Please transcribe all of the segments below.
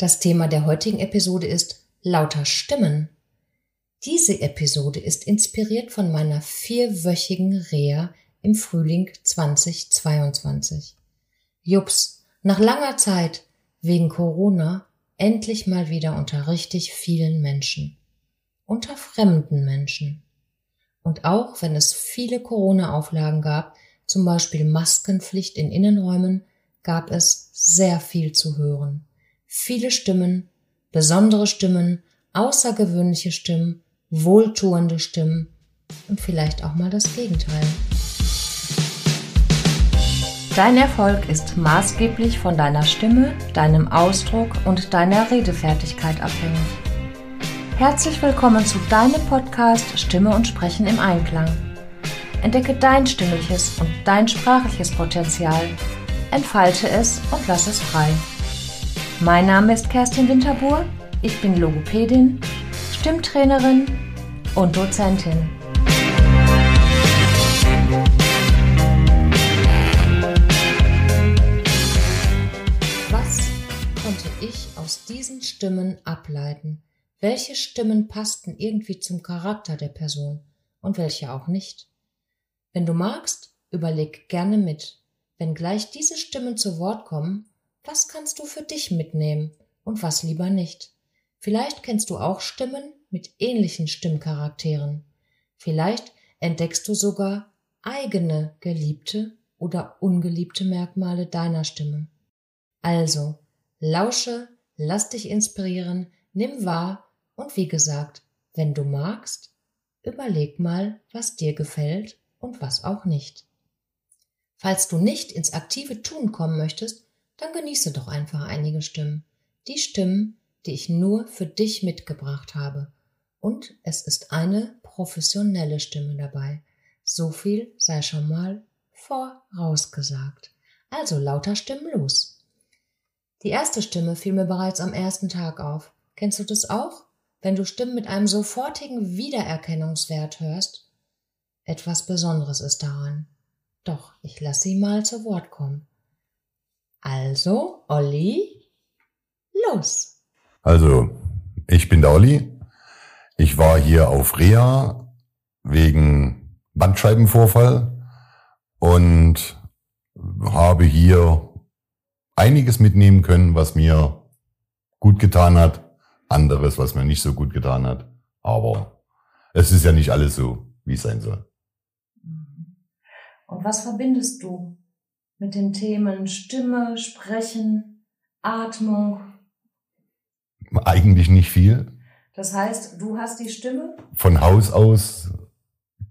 Das Thema der heutigen Episode ist lauter Stimmen. Diese Episode ist inspiriert von meiner vierwöchigen Reha im Frühling 2022. Jups, nach langer Zeit wegen Corona endlich mal wieder unter richtig vielen Menschen. Unter fremden Menschen. Und auch wenn es viele Corona-Auflagen gab, zum Beispiel Maskenpflicht in Innenräumen, gab es sehr viel zu hören. Viele Stimmen, besondere Stimmen, außergewöhnliche Stimmen, wohltuende Stimmen und vielleicht auch mal das Gegenteil. Dein Erfolg ist maßgeblich von deiner Stimme, deinem Ausdruck und deiner Redefertigkeit abhängig. Herzlich willkommen zu deinem Podcast Stimme und Sprechen im Einklang. Entdecke dein stimmliches und dein sprachliches Potenzial, entfalte es und lass es frei. Mein Name ist Kerstin Winterbuhr, ich bin Logopädin, Stimmtrainerin und Dozentin. Was konnte ich aus diesen Stimmen ableiten? Welche Stimmen passten irgendwie zum Charakter der Person und welche auch nicht? Wenn du magst, überleg gerne mit. Wenn gleich diese Stimmen zu Wort kommen, was kannst du für dich mitnehmen und was lieber nicht? Vielleicht kennst du auch Stimmen mit ähnlichen Stimmcharakteren. Vielleicht entdeckst du sogar eigene geliebte oder ungeliebte Merkmale deiner Stimme. Also, lausche, lass dich inspirieren, nimm wahr und wie gesagt, wenn du magst, überleg mal, was dir gefällt und was auch nicht. Falls du nicht ins aktive Tun kommen möchtest, dann genieße doch einfach einige Stimmen. Die Stimmen, die ich nur für dich mitgebracht habe. Und es ist eine professionelle Stimme dabei. So viel sei schon mal vorausgesagt. Also lauter Stimmen los. Die erste Stimme fiel mir bereits am ersten Tag auf. Kennst du das auch? Wenn du Stimmen mit einem sofortigen Wiedererkennungswert hörst? Etwas Besonderes ist daran. Doch, ich lasse sie mal zu Wort kommen. Also, Olli, los. Also, ich bin der Olli. Ich war hier auf Reha wegen Bandscheibenvorfall und habe hier einiges mitnehmen können, was mir gut getan hat, anderes, was mir nicht so gut getan hat. Aber es ist ja nicht alles so, wie es sein soll. Und was verbindest du mit den Themen Stimme, Sprechen, Atmung? Eigentlich nicht viel. Das heißt, du hast die Stimme? Von Haus aus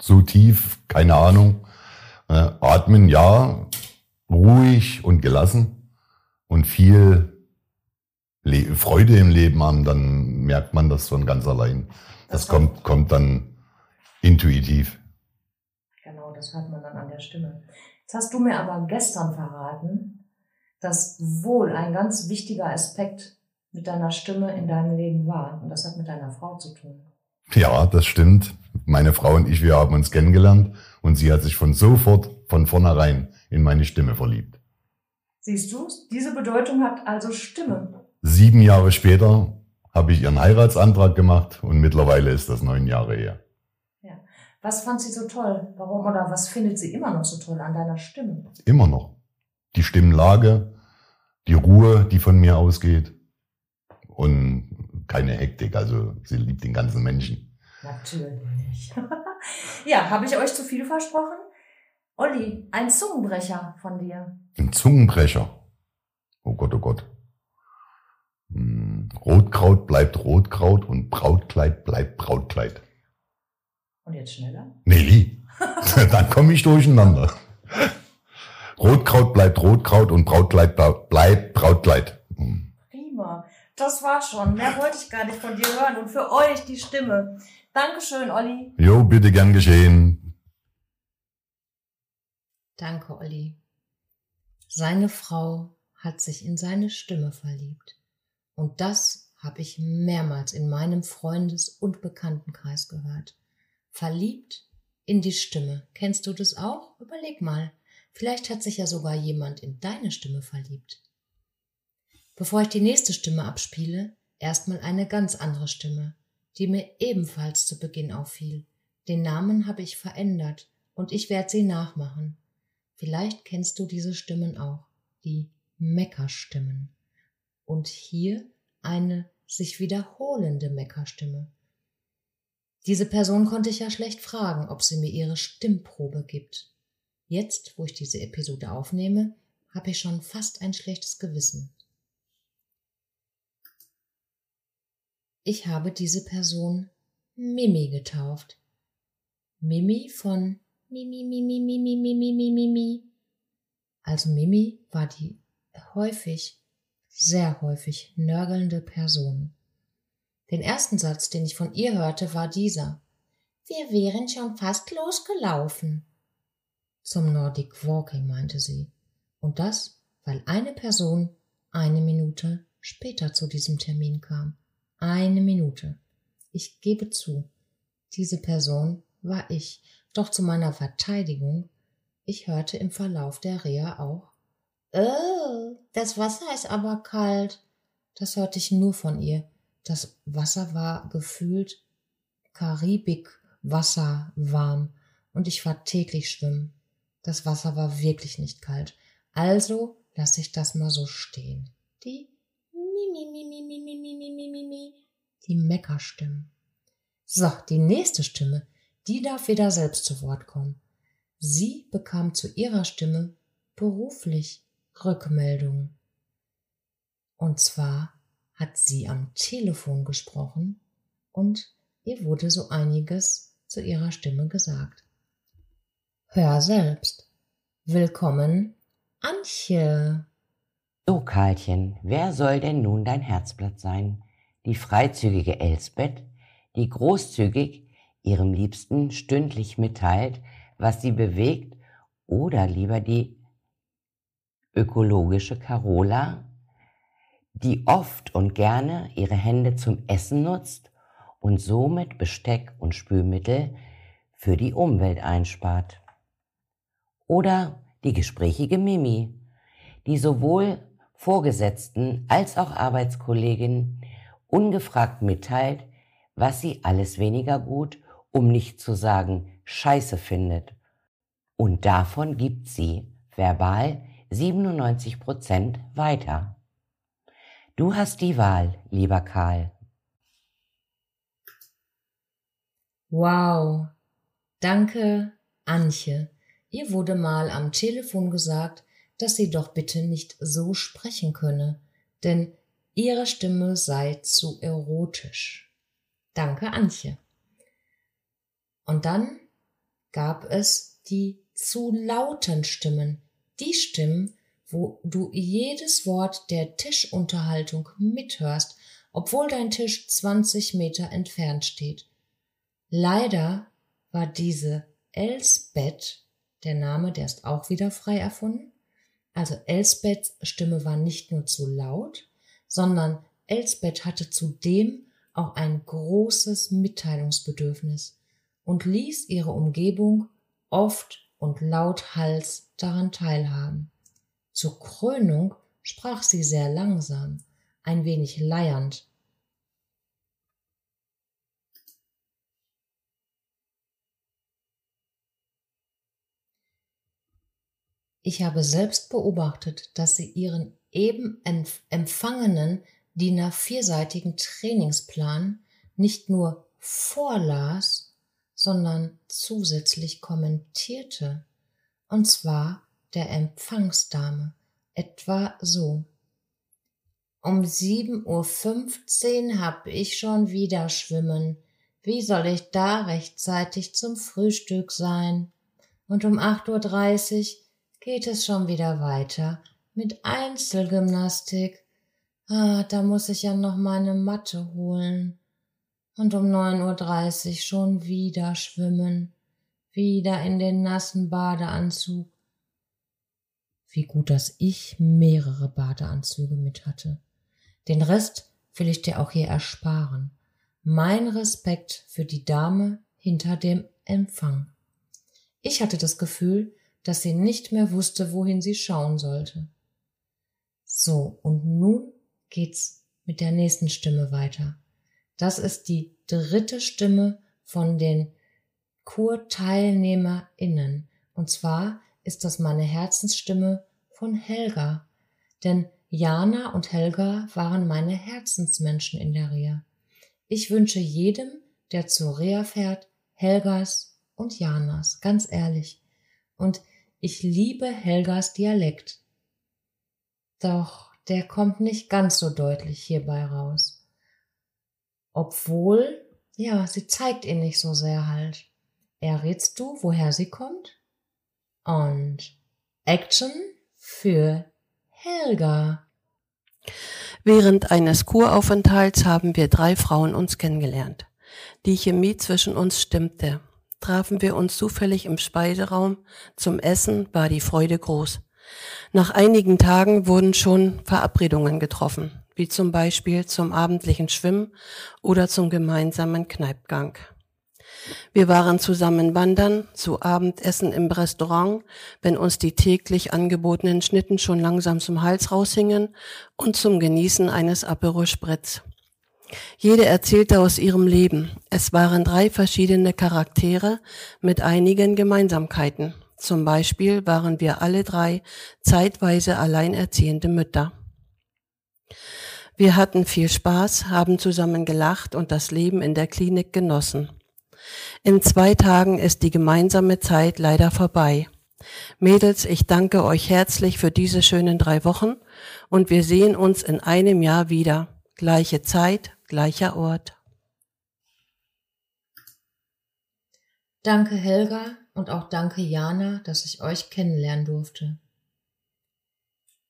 so tief, keine Ahnung. Äh, atmen, ja, ruhig und gelassen und viel Le Freude im Leben haben, dann merkt man das von ganz allein. Das, das kommt, kommt dann intuitiv. Genau, das hört man dann an der Stimme. Jetzt hast du mir aber gestern verraten, dass wohl ein ganz wichtiger Aspekt mit deiner Stimme in deinem Leben war. Und das hat mit deiner Frau zu tun. Ja, das stimmt. Meine Frau und ich, wir haben uns kennengelernt und sie hat sich von sofort, von vornherein in meine Stimme verliebt. Siehst du, diese Bedeutung hat also Stimme. Sieben Jahre später habe ich ihren Heiratsantrag gemacht und mittlerweile ist das neun Jahre her. Was fand sie so toll? Warum oder was findet sie immer noch so toll an deiner Stimme? Immer noch. Die Stimmlage, die Ruhe, die von mir ausgeht und keine Hektik. Also sie liebt den ganzen Menschen. Natürlich. ja, habe ich euch zu viel versprochen? Olli, ein Zungenbrecher von dir. Ein Zungenbrecher. Oh Gott, oh Gott. Hm, Rotkraut bleibt Rotkraut und Brautkleid bleibt Brautkleid. Und jetzt schneller? Nelly, dann komme ich durcheinander. Rotkraut bleibt Rotkraut und Brautkleid bleibt Brautkleid. Hm. Prima. Das war schon. Mehr wollte ich gar nicht von dir hören. Und für euch die Stimme. Dankeschön, Olli. Jo, bitte gern geschehen. Danke, Olli. Seine Frau hat sich in seine Stimme verliebt. Und das habe ich mehrmals in meinem Freundes- und Bekanntenkreis gehört. Verliebt in die Stimme. Kennst du das auch? Überleg mal. Vielleicht hat sich ja sogar jemand in deine Stimme verliebt. Bevor ich die nächste Stimme abspiele, erstmal eine ganz andere Stimme, die mir ebenfalls zu Beginn auffiel. Den Namen habe ich verändert und ich werde sie nachmachen. Vielleicht kennst du diese Stimmen auch, die Meckerstimmen. Und hier eine sich wiederholende Meckerstimme. Diese Person konnte ich ja schlecht fragen, ob sie mir ihre Stimmprobe gibt. Jetzt, wo ich diese Episode aufnehme, habe ich schon fast ein schlechtes Gewissen. Ich habe diese Person Mimi getauft. Mimi von Mimi, Mimi, Mimi, Mimi, Mimi, Mimi. Also Mimi war die häufig, sehr häufig nörgelnde Person. Den ersten Satz, den ich von ihr hörte, war dieser. Wir wären schon fast losgelaufen. Zum Nordic Walking, meinte sie. Und das, weil eine Person eine Minute später zu diesem Termin kam. Eine Minute. Ich gebe zu, diese Person war ich, doch zu meiner Verteidigung, ich hörte im Verlauf der Reha auch Oh, das Wasser ist aber kalt. Das hörte ich nur von ihr. Das Wasser war gefühlt Karibikwasser warm und ich war täglich schwimmen. Das Wasser war wirklich nicht kalt. Also lasse ich das mal so stehen. Die die Meckerstimmen. So, die nächste Stimme, die darf wieder selbst zu Wort kommen. Sie bekam zu ihrer Stimme beruflich Rückmeldungen. Und zwar hat sie am Telefon gesprochen und ihr wurde so einiges zu ihrer Stimme gesagt. Hör selbst. Willkommen, Antje. So, Karlchen, wer soll denn nun dein Herzblatt sein? Die freizügige Elsbeth, die großzügig ihrem Liebsten stündlich mitteilt, was sie bewegt, oder lieber die ökologische Carola, die oft und gerne ihre Hände zum Essen nutzt und somit Besteck und Spülmittel für die Umwelt einspart. Oder die gesprächige Mimi, die sowohl Vorgesetzten als auch Arbeitskolleginnen ungefragt mitteilt, was sie alles weniger gut, um nicht zu sagen scheiße findet. Und davon gibt sie verbal 97 Prozent weiter. Du hast die Wahl, lieber Karl. Wow. Danke, Antje. Ihr wurde mal am Telefon gesagt, dass sie doch bitte nicht so sprechen könne, denn ihre Stimme sei zu erotisch. Danke, Antje. Und dann gab es die zu lauten Stimmen, die Stimmen, wo du jedes Wort der Tischunterhaltung mithörst, obwohl dein Tisch 20 Meter entfernt steht. Leider war diese Elsbeth, der Name, der ist auch wieder frei erfunden. Also Elsbeths Stimme war nicht nur zu laut, sondern Elsbeth hatte zudem auch ein großes Mitteilungsbedürfnis und ließ ihre Umgebung oft und lauthals daran teilhaben. Zur Krönung sprach sie sehr langsam, ein wenig leiernd. Ich habe selbst beobachtet, dass sie ihren eben empfangenen DIN A4-seitigen Trainingsplan nicht nur vorlas, sondern zusätzlich kommentierte, und zwar der Empfangsdame, etwa so. Um sieben Uhr fünfzehn hab ich schon wieder schwimmen. Wie soll ich da rechtzeitig zum Frühstück sein? Und um acht Uhr dreißig geht es schon wieder weiter mit Einzelgymnastik. Ah, da muss ich ja noch meine Matte holen und um neun Uhr dreißig schon wieder schwimmen, wieder in den nassen Badeanzug. Wie gut, dass ich mehrere Badeanzüge mit hatte. Den Rest will ich dir auch hier ersparen. Mein Respekt für die Dame hinter dem Empfang. Ich hatte das Gefühl, dass sie nicht mehr wusste, wohin sie schauen sollte. So, und nun geht's mit der nächsten Stimme weiter. Das ist die dritte Stimme von den KurteilnehmerInnen. Und zwar ist das meine Herzensstimme von Helga. Denn Jana und Helga waren meine Herzensmenschen in der Reha. Ich wünsche jedem, der zur Reha fährt, Helgas und Janas, ganz ehrlich. Und ich liebe Helgas Dialekt. Doch der kommt nicht ganz so deutlich hierbei raus. Obwohl, ja, sie zeigt ihn nicht so sehr halt. Errätst du, woher sie kommt? Und Action für Helga. Während eines Kuraufenthalts haben wir drei Frauen uns kennengelernt. Die Chemie zwischen uns stimmte. Trafen wir uns zufällig im Speiseraum. Zum Essen war die Freude groß. Nach einigen Tagen wurden schon Verabredungen getroffen, wie zum Beispiel zum abendlichen Schwimmen oder zum gemeinsamen Kneipgang. Wir waren zusammen wandern, zu Abendessen im Restaurant, wenn uns die täglich angebotenen Schnitten schon langsam zum Hals raushingen und zum Genießen eines Aperol Spritz. Jede erzählte aus ihrem Leben. Es waren drei verschiedene Charaktere mit einigen Gemeinsamkeiten. Zum Beispiel waren wir alle drei zeitweise alleinerziehende Mütter. Wir hatten viel Spaß, haben zusammen gelacht und das Leben in der Klinik genossen. In zwei Tagen ist die gemeinsame Zeit leider vorbei. Mädels, ich danke euch herzlich für diese schönen drei Wochen und wir sehen uns in einem Jahr wieder. Gleiche Zeit, gleicher Ort. Danke Helga und auch danke Jana, dass ich euch kennenlernen durfte.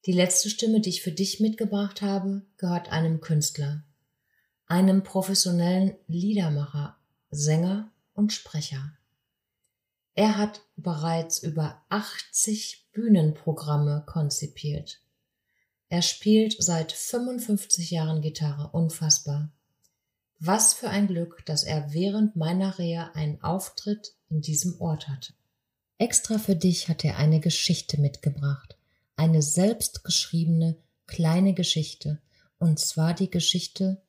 Die letzte Stimme, die ich für dich mitgebracht habe, gehört einem Künstler, einem professionellen Liedermacher, Sänger und Sprecher. Er hat bereits über 80 Bühnenprogramme konzipiert. Er spielt seit 55 Jahren Gitarre, unfassbar. Was für ein Glück, dass er während meiner Reha einen Auftritt in diesem Ort hatte. Extra für dich hat er eine Geschichte mitgebracht, eine selbstgeschriebene kleine Geschichte, und zwar die Geschichte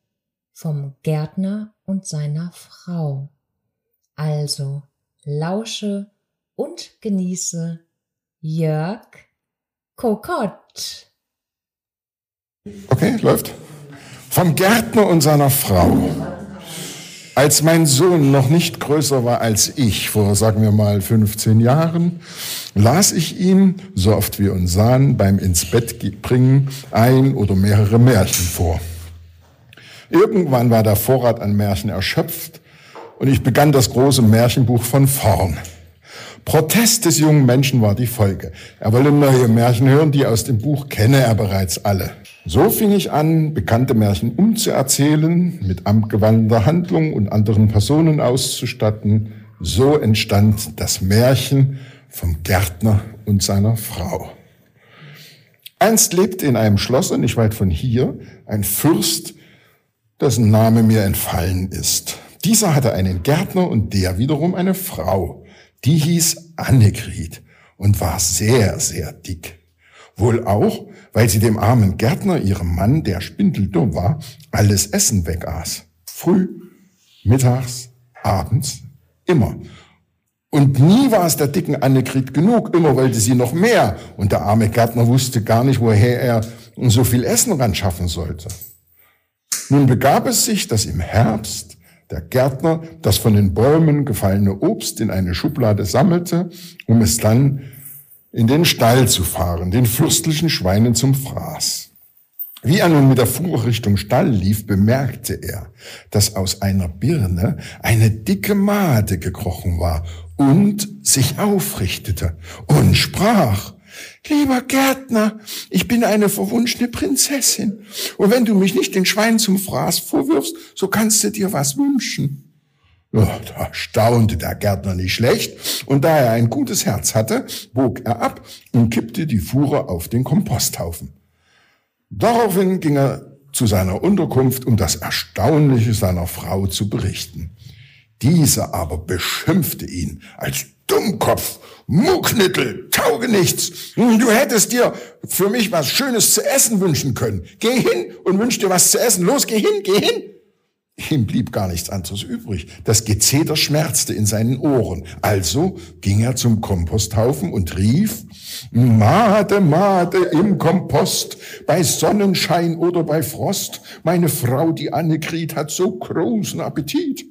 vom Gärtner und seiner Frau. Also lausche und genieße Jörg Kokott. Okay, läuft. Vom Gärtner und seiner Frau. Als mein Sohn noch nicht größer war als ich, vor sagen wir mal 15 Jahren, las ich ihm, so oft wir uns sahen, beim ins Bett bringen ein oder mehrere Märchen vor. Irgendwann war der Vorrat an Märchen erschöpft und ich begann das große Märchenbuch von vorn. Protest des jungen Menschen war die Folge. Er wolle neue Märchen hören, die aus dem Buch kenne er bereits alle. So fing ich an, bekannte Märchen umzuerzählen, mit abgewandter Handlung und anderen Personen auszustatten. So entstand das Märchen vom Gärtner und seiner Frau. Einst lebte in einem Schloss, nicht weit von hier, ein Fürst, dessen Name mir entfallen ist. Dieser hatte einen Gärtner und der wiederum eine Frau. Die hieß Annegried und war sehr, sehr dick. Wohl auch, weil sie dem armen Gärtner, ihrem Mann, der spindeldumm war, alles Essen wegaß. Früh, mittags, abends, immer. Und nie war es der dicken Annegried genug, immer wollte sie noch mehr. Und der arme Gärtner wusste gar nicht, woher er so viel Essen ran schaffen sollte. Nun begab es sich, dass im Herbst der Gärtner das von den Bäumen gefallene Obst in eine Schublade sammelte, um es dann in den Stall zu fahren, den fürstlichen Schweinen zum Fraß. Wie er nun mit der Fuhre Richtung Stall lief, bemerkte er, dass aus einer Birne eine dicke Made gekrochen war und sich aufrichtete und sprach, Lieber Gärtner, ich bin eine verwunschene Prinzessin. Und wenn du mich nicht den Schwein zum Fraß vorwirfst, so kannst du dir was wünschen. Ja, da staunte der Gärtner nicht schlecht, und da er ein gutes Herz hatte, bog er ab und kippte die Fuhre auf den Komposthaufen. Daraufhin ging er zu seiner Unterkunft, um das Erstaunliche seiner Frau zu berichten. Diese aber beschimpfte ihn als Dummkopf, Mucknittel, Taugenichts. Du hättest dir für mich was Schönes zu essen wünschen können. Geh hin und wünsch dir was zu essen. Los, geh hin, geh hin. Ihm blieb gar nichts anderes übrig. Das Gezeter schmerzte in seinen Ohren. Also ging er zum Komposthaufen und rief, Made, Made im Kompost, bei Sonnenschein oder bei Frost, meine Frau, die Annegret, hat so großen Appetit.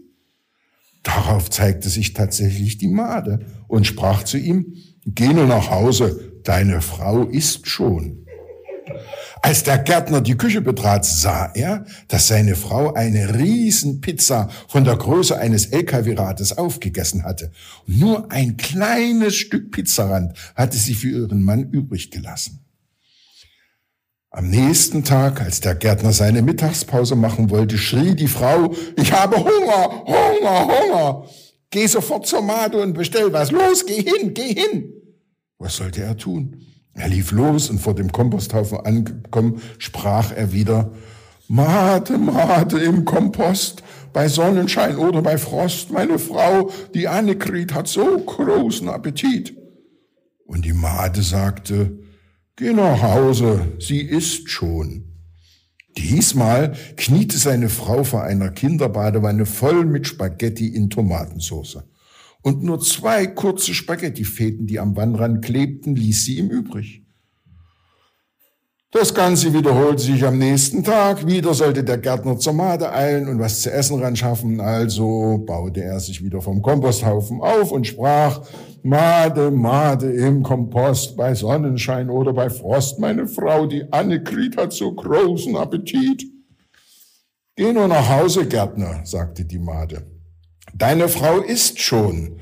Darauf zeigte sich tatsächlich die Made und sprach zu ihm, Geh nur nach Hause, deine Frau isst schon. Als der Gärtner die Küche betrat, sah er, dass seine Frau eine Riesenpizza von der Größe eines LKW-Rades aufgegessen hatte. nur ein kleines Stück Pizzarand hatte sie für ihren Mann übrig gelassen. Am nächsten Tag, als der Gärtner seine Mittagspause machen wollte, schrie die Frau, ich habe Hunger, Hunger, Hunger. Geh sofort zur Made und bestell was. Los, geh hin, geh hin. Was sollte er tun? Er lief los und vor dem Komposthaufen angekommen, sprach er wieder, Mate, Mate im Kompost, bei Sonnenschein oder bei Frost, meine Frau, die Annegret hat so großen Appetit. Und die Made sagte, Geh nach Hause, sie isst schon. Diesmal kniete seine Frau vor einer Kinderbadewanne voll mit Spaghetti in Tomatensauce und nur zwei kurze Spaghettifäden, die am Wannrand klebten, ließ sie ihm übrig. Das Ganze wiederholte sich am nächsten Tag. Wieder sollte der Gärtner zur Made eilen und was zu essen ran schaffen. Also baute er sich wieder vom Komposthaufen auf und sprach, Made, Made im Kompost, bei Sonnenschein oder bei Frost. Meine Frau, die Annegret, hat so großen Appetit. Geh nur nach Hause, Gärtner, sagte die Made. Deine Frau ist schon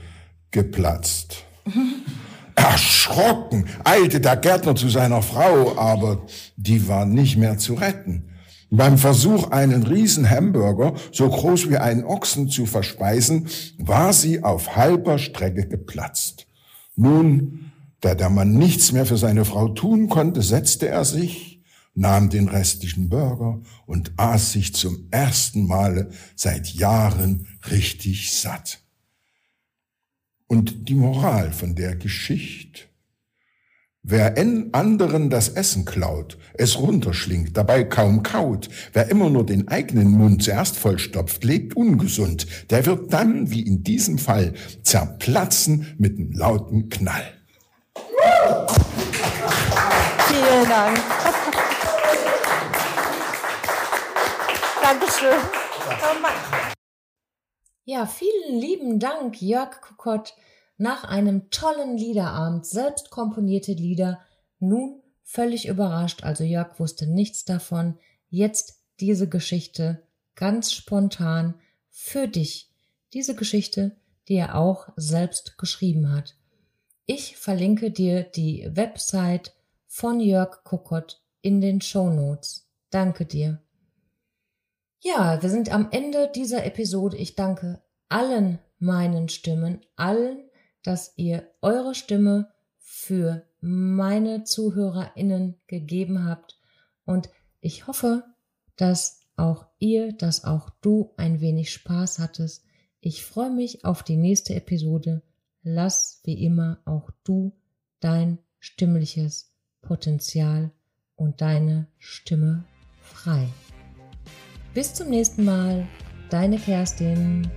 geplatzt. Erschrocken eilte der Gärtner zu seiner Frau, aber die war nicht mehr zu retten. Beim Versuch, einen riesen Hamburger so groß wie einen Ochsen zu verspeisen, war sie auf halber Strecke geplatzt. Nun, da der Mann nichts mehr für seine Frau tun konnte, setzte er sich, nahm den restlichen Burger und aß sich zum ersten Male seit Jahren richtig satt. Und die Moral von der Geschichte. Wer anderen das Essen klaut, es runterschlingt, dabei kaum kaut, wer immer nur den eigenen Mund zuerst vollstopft, lebt ungesund, der wird dann, wie in diesem Fall, zerplatzen mit einem lauten Knall. Vielen Dank. Dankeschön. Ja, vielen lieben Dank, Jörg Kokott. Nach einem tollen Liederabend, selbst komponierte Lieder, nun völlig überrascht, also Jörg wusste nichts davon, jetzt diese Geschichte ganz spontan für dich. Diese Geschichte, die er auch selbst geschrieben hat. Ich verlinke dir die Website von Jörg Kokott in den Show Notes. Danke dir. Ja, wir sind am Ende dieser Episode. Ich danke allen meinen Stimmen, allen, dass ihr eure Stimme für meine ZuhörerInnen gegeben habt. Und ich hoffe, dass auch ihr, dass auch du ein wenig Spaß hattest. Ich freue mich auf die nächste Episode. Lass wie immer auch du dein stimmliches Potenzial und deine Stimme frei. Bis zum nächsten Mal, deine Kerstin.